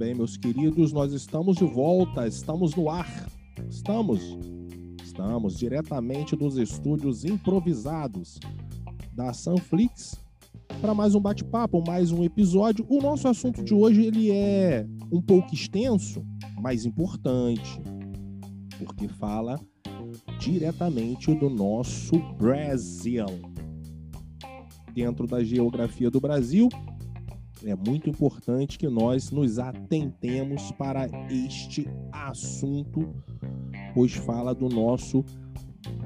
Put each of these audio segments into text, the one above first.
bem, meus queridos? Nós estamos de volta, estamos no ar. Estamos? Estamos diretamente dos estúdios improvisados da Sunflix para mais um bate-papo, mais um episódio. O nosso assunto de hoje ele é um pouco extenso, mas importante, porque fala diretamente do nosso Brasil. Dentro da geografia do Brasil, é muito importante que nós nos atentemos para este assunto, pois fala do nosso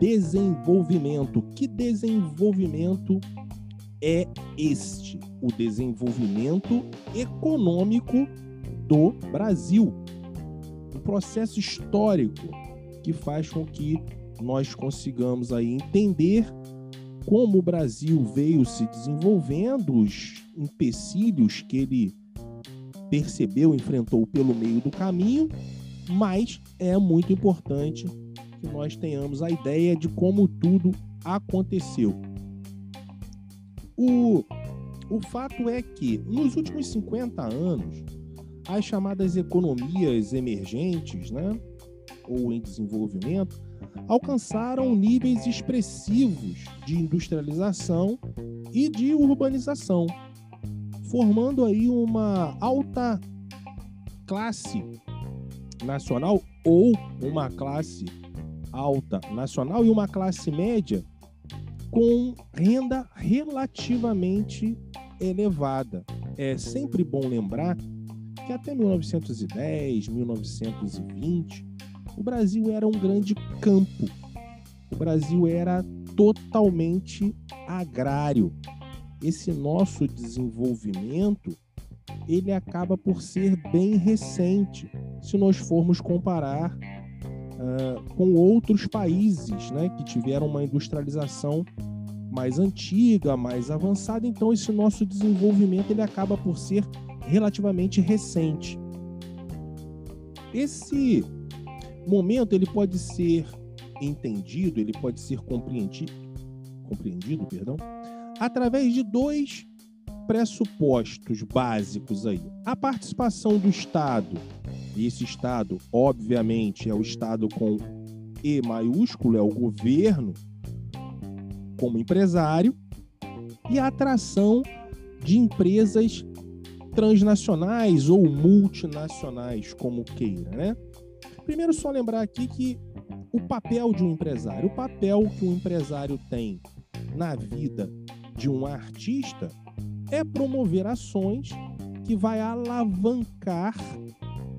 desenvolvimento. Que desenvolvimento é este? O desenvolvimento econômico do Brasil. Um processo histórico que faz com que nós consigamos aí entender como o Brasil veio se desenvolvendo, os empecilhos que ele percebeu, enfrentou pelo meio do caminho, mas é muito importante que nós tenhamos a ideia de como tudo aconteceu. O, o fato é que, nos últimos 50 anos, as chamadas economias emergentes, né, ou em desenvolvimento, alcançaram níveis expressivos de industrialização e de urbanização, formando aí uma alta classe nacional ou uma classe alta nacional e uma classe média com renda relativamente elevada. É sempre bom lembrar que até 1910, 1920, o Brasil era um grande campo. O Brasil era totalmente agrário. Esse nosso desenvolvimento ele acaba por ser bem recente, se nós formos comparar uh, com outros países né, que tiveram uma industrialização mais antiga, mais avançada. Então, esse nosso desenvolvimento ele acaba por ser relativamente recente. Esse momento ele pode ser entendido, ele pode ser compreendido, compreendido, perdão, através de dois pressupostos básicos aí. A participação do Estado, e esse Estado, obviamente, é o Estado com E maiúsculo, é o governo como empresário, e a atração de empresas transnacionais ou multinacionais, como queira, né? Primeiro, só lembrar aqui que o papel de um empresário, o papel que um empresário tem na vida de um artista é promover ações que vai alavancar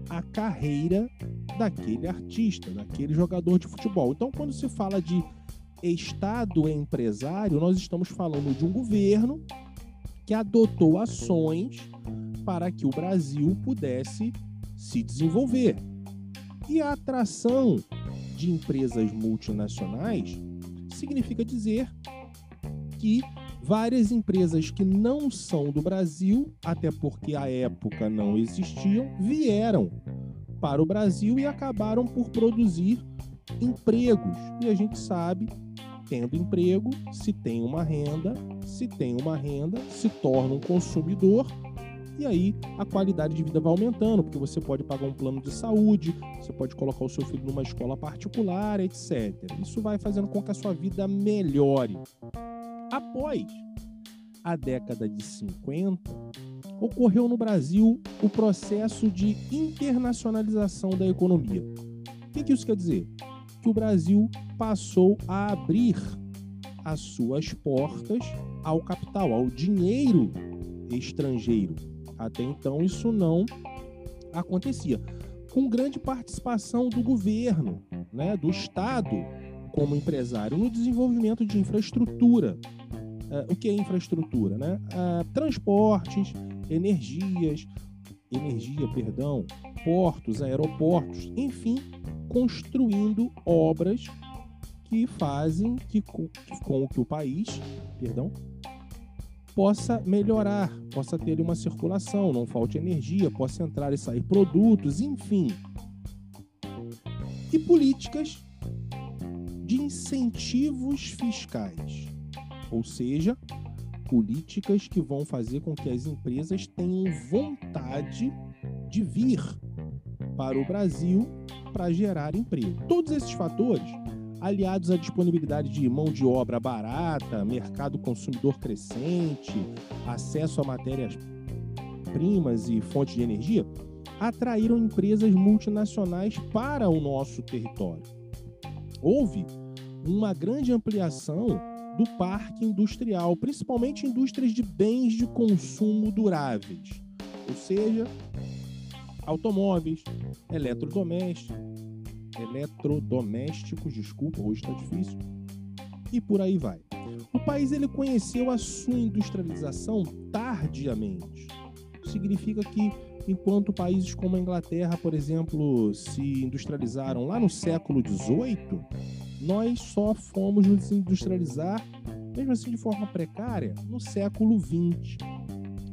a carreira daquele artista, daquele jogador de futebol. Então, quando se fala de Estado empresário, nós estamos falando de um governo que adotou ações para que o Brasil pudesse se desenvolver. E a atração de empresas multinacionais significa dizer que várias empresas que não são do Brasil, até porque à época não existiam, vieram para o Brasil e acabaram por produzir empregos. E a gente sabe, tendo emprego, se tem uma renda, se tem uma renda, se torna um consumidor e aí a qualidade de vida vai aumentando, porque você pode pagar um plano de saúde, você pode colocar o seu filho numa escola particular, etc. Isso vai fazendo com que a sua vida melhore. Após a década de 50, ocorreu no Brasil o processo de internacionalização da economia. O que isso quer dizer? Que o Brasil passou a abrir as suas portas ao capital, ao dinheiro estrangeiro. Até então isso não acontecia. Com grande participação do governo, né, do Estado como empresário no desenvolvimento de infraestrutura. Uh, o que é infraestrutura? Né? Uh, transportes, energias, energia, perdão, portos, aeroportos, enfim, construindo obras que fazem que, com, com que o país, perdão, possa melhorar, possa ter uma circulação, não falte energia, possa entrar e sair produtos, enfim. E políticas de incentivos fiscais, ou seja, políticas que vão fazer com que as empresas tenham vontade de vir para o Brasil para gerar emprego. Todos esses fatores, aliados à disponibilidade de mão de obra barata, mercado consumidor crescente, acesso a matérias-primas e fontes de energia, atraíram empresas multinacionais para o nosso território. Houve uma grande ampliação do parque industrial, principalmente indústrias de bens de consumo duráveis, ou seja, automóveis, eletrodomésticos, eletrodomésticos, desculpa, hoje está difícil, e por aí vai. O país ele conheceu a sua industrialização tardiamente. Significa que enquanto países como a Inglaterra, por exemplo, se industrializaram lá no século XVIII, nós só fomos nos industrializar, mesmo assim de forma precária, no século XX.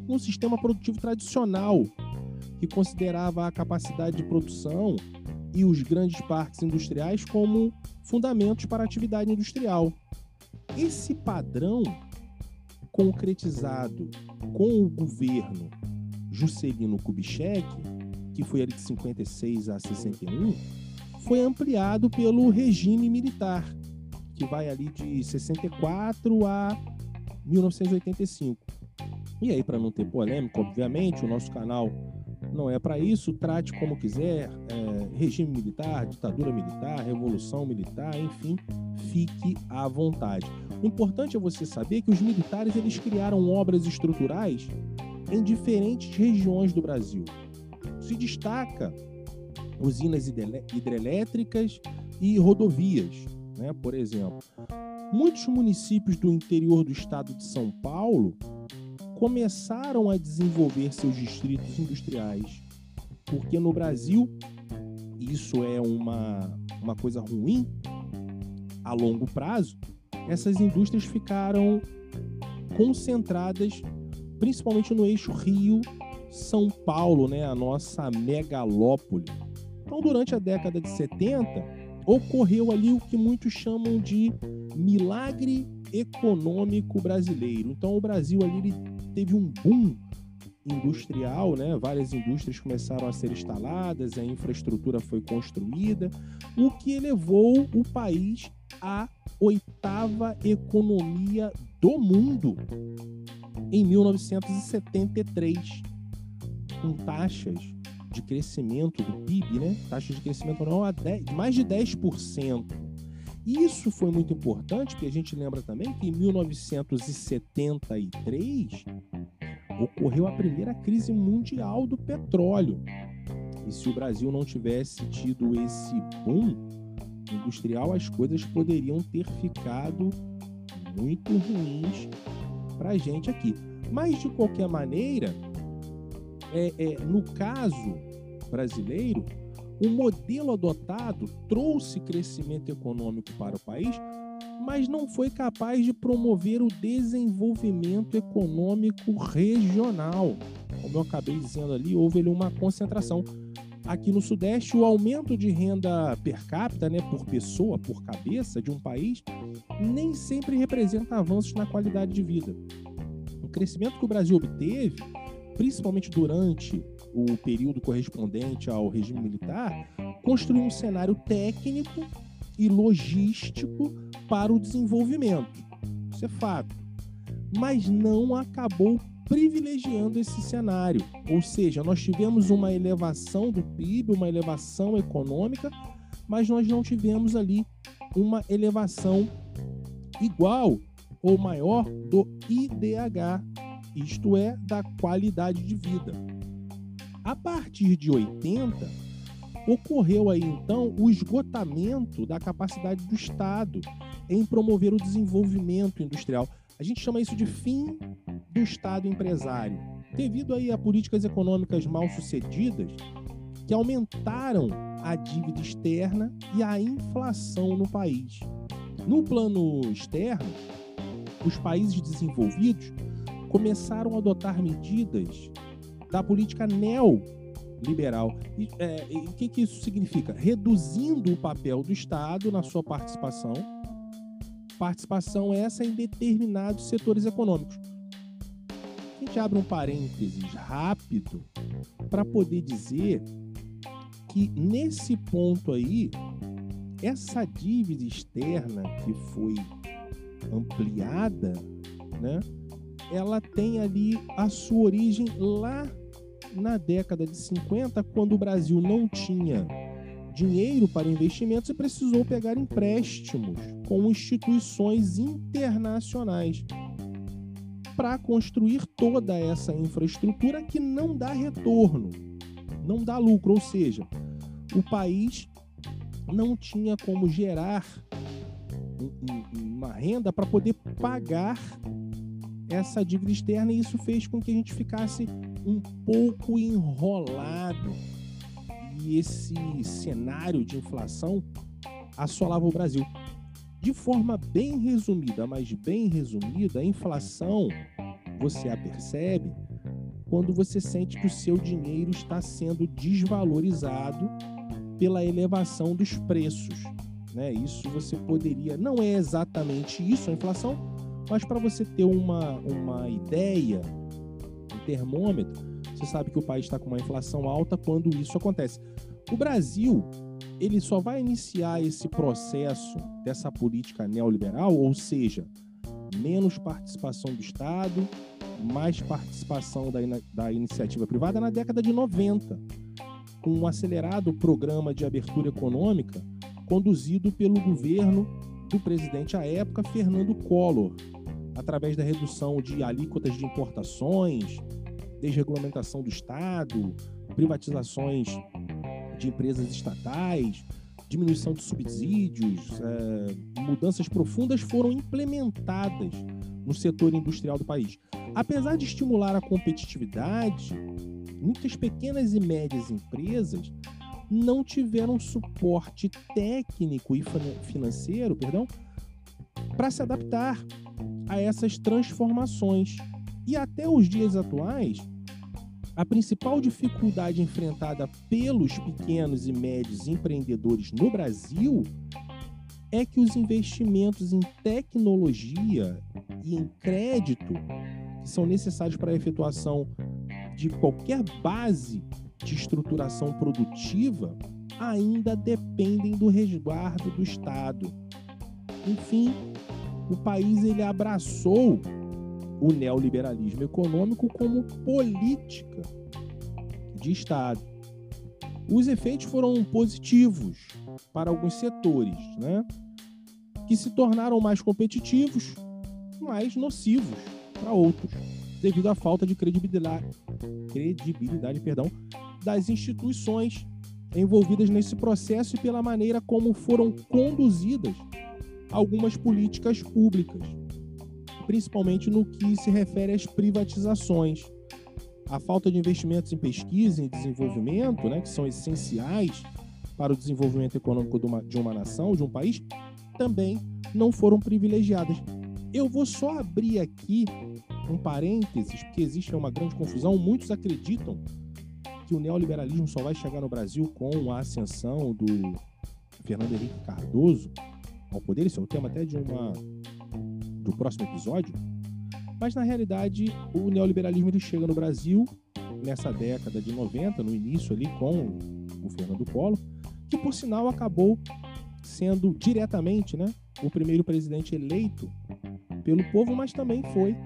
Um sistema produtivo tradicional que considerava a capacidade de produção e os grandes parques industriais como fundamentos para a atividade industrial. Esse padrão, concretizado com o governo Juscelino Kubitschek, que foi ali de 56 a 61, foi ampliado pelo regime militar, que vai ali de 64 a 1985. E aí, para não ter polêmica, obviamente, o nosso canal não é para isso, trate como quiser, é, regime militar, ditadura militar, revolução militar, enfim, fique à vontade. O importante é você saber que os militares eles criaram obras estruturais em diferentes regiões do Brasil. Se destaca usinas hidrelétricas e rodovias, né? por exemplo. Muitos municípios do interior do estado de São Paulo começaram a desenvolver seus distritos industriais, porque no Brasil isso é uma, uma coisa ruim a longo prazo. Essas indústrias ficaram concentradas principalmente no eixo Rio-São Paulo, né, a nossa megalópole. Então, durante a década de 70, ocorreu ali o que muitos chamam de milagre econômico brasileiro. Então, o Brasil ali teve um boom industrial, né? Várias indústrias começaram a ser instaladas, a infraestrutura foi construída, o que elevou o país à oitava economia do mundo em 1973, com taxas de crescimento do PIB, né? Taxa de crescimento de mais de 10%. Isso foi muito importante, porque a gente lembra também que em 1973 ocorreu a primeira crise mundial do petróleo. E se o Brasil não tivesse tido esse boom industrial, as coisas poderiam ter ficado muito ruins para a gente aqui. Mas, de qualquer maneira, é, é, no caso brasileiro, o modelo adotado trouxe crescimento econômico para o país, mas não foi capaz de promover o desenvolvimento econômico regional. Como eu acabei dizendo ali, houve ali uma concentração. Aqui no Sudeste, o aumento de renda per capita, né, por pessoa, por cabeça de um país, nem sempre representa avanços na qualidade de vida. O crescimento que o Brasil obteve principalmente durante o período correspondente ao regime militar, construiu um cenário técnico e logístico para o desenvolvimento. Isso é fato. Mas não acabou privilegiando esse cenário. Ou seja, nós tivemos uma elevação do PIB, uma elevação econômica, mas nós não tivemos ali uma elevação igual ou maior do IDH, isto é, da qualidade de vida. A partir de 80, ocorreu aí então o esgotamento da capacidade do Estado em promover o desenvolvimento industrial. A gente chama isso de fim do Estado empresário, devido aí a políticas econômicas mal sucedidas que aumentaram a dívida externa e a inflação no país. No plano externo, os países desenvolvidos começaram a adotar medidas da política neoliberal. E é, o que, que isso significa? Reduzindo o papel do Estado na sua participação, participação essa em determinados setores econômicos. Quem gente abre um parênteses rápido para poder dizer que nesse ponto aí, essa dívida externa que foi ampliada, né, ela tem ali a sua origem lá na década de 50, quando o Brasil não tinha dinheiro para investimentos e precisou pegar empréstimos com instituições internacionais para construir toda essa infraestrutura que não dá retorno, não dá lucro, ou seja, o país não tinha como gerar uma renda para poder pagar essa dívida externa e isso fez com que a gente ficasse um pouco enrolado e esse cenário de inflação assolava o Brasil. De forma bem resumida, mas bem resumida, a inflação você a percebe quando você sente que o seu dinheiro está sendo desvalorizado pela elevação dos preços. Né? Isso você poderia. Não é exatamente isso a inflação, mas para você ter uma, uma ideia, um termômetro, você sabe que o país está com uma inflação alta quando isso acontece. O Brasil ele só vai iniciar esse processo dessa política neoliberal, ou seja, menos participação do Estado, mais participação da, da iniciativa privada na década de 90, com um acelerado programa de abertura econômica conduzido pelo governo do presidente à época, Fernando Collor, através da redução de alíquotas de importações, desregulamentação do Estado, privatizações de empresas estatais, diminuição de subsídios, é, mudanças profundas foram implementadas no setor industrial do país. Apesar de estimular a competitividade, muitas pequenas e médias empresas não tiveram suporte técnico e financeiro, perdão, para se adaptar a essas transformações. E até os dias atuais, a principal dificuldade enfrentada pelos pequenos e médios empreendedores no Brasil é que os investimentos em tecnologia e em crédito que são necessários para a efetuação de qualquer base de estruturação produtiva ainda dependem do resguardo do Estado. Enfim, o país ele abraçou o neoliberalismo econômico como política de Estado. Os efeitos foram positivos para alguns setores, né? que se tornaram mais competitivos, mais nocivos para outros, devido à falta de credibilidade, credibilidade perdão, das instituições envolvidas nesse processo e pela maneira como foram conduzidas algumas políticas públicas principalmente no que se refere às privatizações. A falta de investimentos em pesquisa e desenvolvimento, né, que são essenciais para o desenvolvimento econômico de uma, de uma nação, de um país, também não foram privilegiadas. Eu vou só abrir aqui um parênteses, porque existe uma grande confusão. Muitos acreditam que o neoliberalismo só vai chegar no Brasil com a ascensão do Fernando Henrique Cardoso ao poder. Isso é o tema até de uma do próximo episódio, mas na realidade o neoliberalismo ele chega no Brasil nessa década de 90, no início ali com o Fernando Collor, que por sinal acabou sendo diretamente, né, o primeiro presidente eleito pelo povo, mas também foi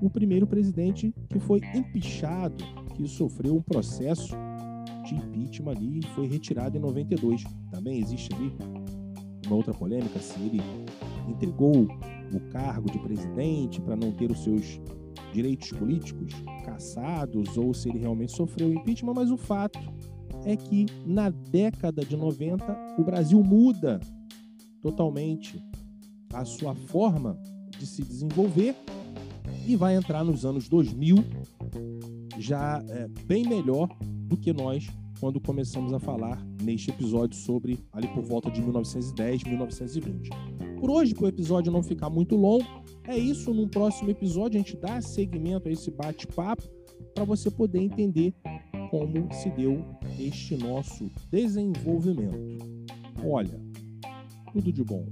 o primeiro presidente que foi empichado, que sofreu um processo de impeachment ali e foi retirado em 92. Também existe ali uma outra polêmica se ele entregou o cargo de presidente para não ter os seus direitos políticos caçados ou se ele realmente sofreu impeachment, mas o fato é que na década de 90 o Brasil muda totalmente a sua forma de se desenvolver e vai entrar nos anos 2000 já é, bem melhor do que nós quando começamos a falar neste episódio sobre ali por volta de 1910, 1920. Por hoje, para o episódio não ficar muito longo, é isso. Num próximo episódio, a gente dá seguimento a esse bate-papo para você poder entender como se deu este nosso desenvolvimento. Olha, tudo de bom.